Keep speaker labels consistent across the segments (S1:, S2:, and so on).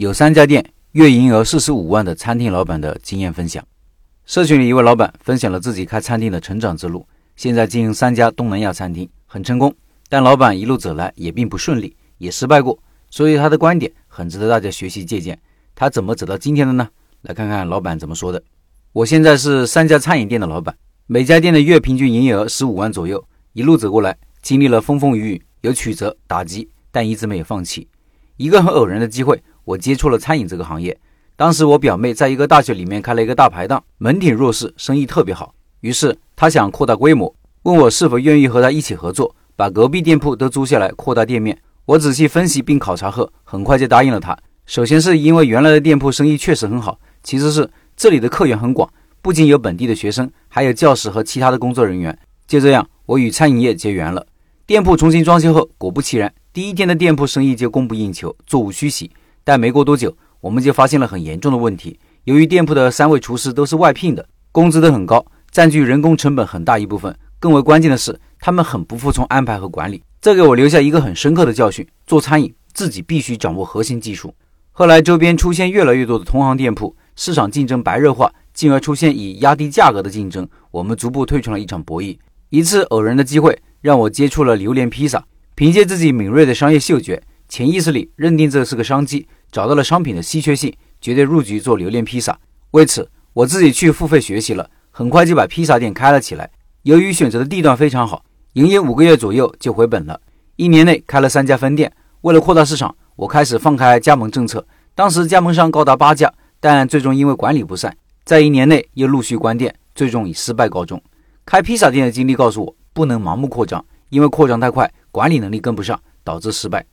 S1: 有三家店，月营业额四十五万的餐厅老板的经验分享。社群里一位老板分享了自己开餐厅的成长之路，现在经营三家东南亚餐厅，很成功。但老板一路走来也并不顺利，也失败过，所以他的观点很值得大家学习借鉴。他怎么走到今天的呢？来看看老板怎么说的。我现在是三家餐饮店的老板，每家店的月平均营业额十五万左右，一路走过来，经历了风风雨雨，有曲折打击，但一直没有放弃。一个很偶然的机会，我接触了餐饮这个行业。当时我表妹在一个大学里面开了一个大排档，门庭若市，生意特别好。于是她想扩大规模，问我是否愿意和她一起合作，把隔壁店铺都租下来，扩大店面。我仔细分析并考察后，很快就答应了她。首先是因为原来的店铺生意确实很好，其次是这里的客源很广，不仅有本地的学生，还有教师和其他的工作人员。就这样，我与餐饮业结缘了。店铺重新装修后，果不其然。第一天的店铺生意就供不应求，座无虚席。但没过多久，我们就发现了很严重的问题。由于店铺的三位厨师都是外聘的，工资都很高，占据人工成本很大一部分。更为关键的是，他们很不服从安排和管理。这给我留下一个很深刻的教训：做餐饮自己必须掌握核心技术。后来周边出现越来越多的同行店铺，市场竞争白热化，进而出现以压低价格的竞争。我们逐步退出了一场博弈。一次偶然的机会让我接触了榴莲披萨。凭借自己敏锐的商业嗅觉，潜意识里认定这是个商机，找到了商品的稀缺性，决定入局做榴莲披萨。为此，我自己去付费学习了，很快就把披萨店开了起来。由于选择的地段非常好，营业五个月左右就回本了。一年内开了三家分店。为了扩大市场，我开始放开加盟政策。当时加盟商高达八家，但最终因为管理不善，在一年内又陆续关店，最终以失败告终。开披萨店的经历告诉我，不能盲目扩张，因为扩张太快。管理能力跟不上，导致失败。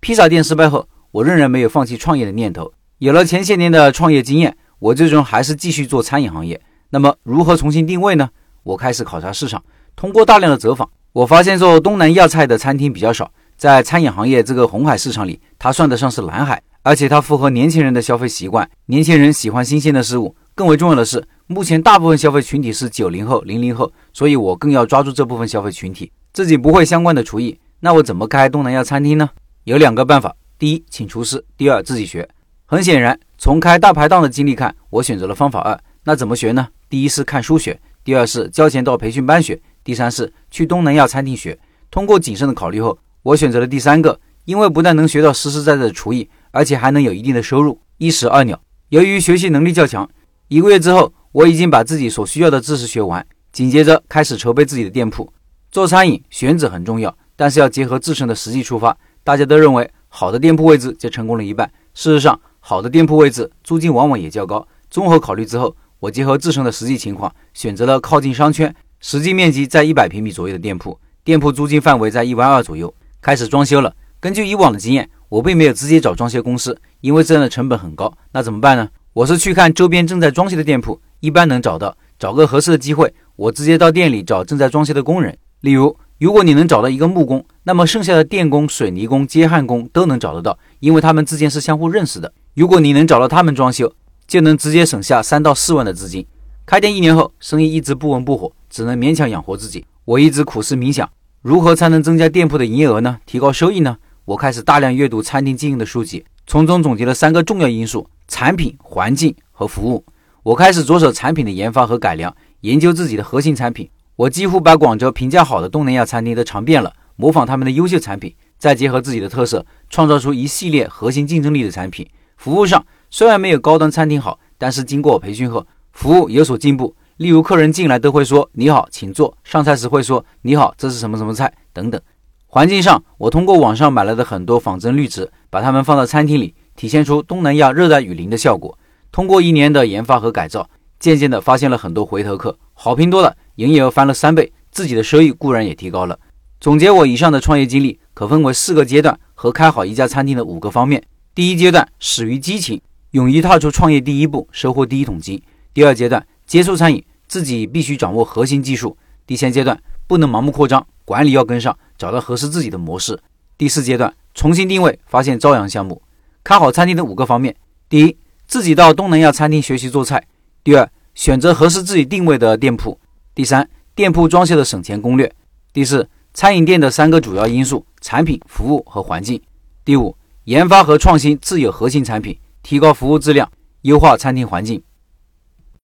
S1: 披萨店失败后，我仍然没有放弃创业的念头。有了前些年的创业经验，我最终还是继续做餐饮行业。那么，如何重新定位呢？我开始考察市场，通过大量的走访，我发现做东南亚菜的餐厅比较少。在餐饮行业这个红海市场里，它算得上是蓝海，而且它符合年轻人的消费习惯。年轻人喜欢新鲜的事物。更为重要的是，目前大部分消费群体是九零后、零零后，所以我更要抓住这部分消费群体。自己不会相关的厨艺，那我怎么开东南亚餐厅呢？有两个办法：第一，请厨师；第二，自己学。很显然，从开大排档的经历看，我选择了方法二。那怎么学呢？第一是看书学，第二是交钱到培训班学，第三是去东南亚餐厅学。通过谨慎的考虑后，我选择了第三个，因为不但能学到实实在在的厨艺，而且还能有一定的收入，一石二鸟。由于学习能力较强，一个月之后，我已经把自己所需要的知识学完，紧接着开始筹备自己的店铺。做餐饮选址很重要，但是要结合自身的实际出发。大家都认为好的店铺位置就成功了一半，事实上，好的店铺位置租金往往也较高。综合考虑之后，我结合自身的实际情况，选择了靠近商圈、实际面积在一百平米左右的店铺，店铺租金范围在一万二左右，开始装修了。根据以往的经验，我并没有直接找装修公司，因为这样的成本很高。那怎么办呢？我是去看周边正在装修的店铺，一般能找到。找个合适的机会，我直接到店里找正在装修的工人。例如，如果你能找到一个木工，那么剩下的电工、水泥工、接焊工都能找得到，因为他们之间是相互认识的。如果你能找到他们装修，就能直接省下三到四万的资金。开店一年后，生意一直不温不火，只能勉强养活自己。我一直苦思冥想，如何才能增加店铺的营业额呢？提高收益呢？我开始大量阅读餐厅经营的书籍，从中总结了三个重要因素：产品、环境和服务。我开始着手产品的研发和改良，研究自己的核心产品。我几乎把广州评价好的东南亚餐厅都尝遍了，模仿他们的优秀产品，再结合自己的特色，创造出一系列核心竞争力的产品。服务上虽然没有高端餐厅好，但是经过我培训后，服务有所进步。例如，客人进来都会说“你好，请坐”，上菜时会说“你好，这是什么什么菜”等等。环境上，我通过网上买来的很多仿真绿植，把它们放到餐厅里，体现出东南亚热带雨林的效果。通过一年的研发和改造，渐渐的发现了很多回头客，好评多了。营业额翻了三倍，自己的收益固然也提高了。总结我以上的创业经历，可分为四个阶段和开好一家餐厅的五个方面。第一阶段始于激情，勇于踏出创业第一步，收获第一桶金。第二阶段接触餐饮，自己必须掌握核心技术。第三阶段不能盲目扩张，管理要跟上，找到合适自己的模式。第四阶段重新定位，发现朝阳项目。开好餐厅的五个方面：第一，自己到东南亚餐厅学习做菜；第二，选择合适自己定位的店铺。第三，店铺装修的省钱攻略；第四，餐饮店的三个主要因素：产品、服务和环境；第五，研发和创新自有核心产品；提高服务质量，优化餐厅环境。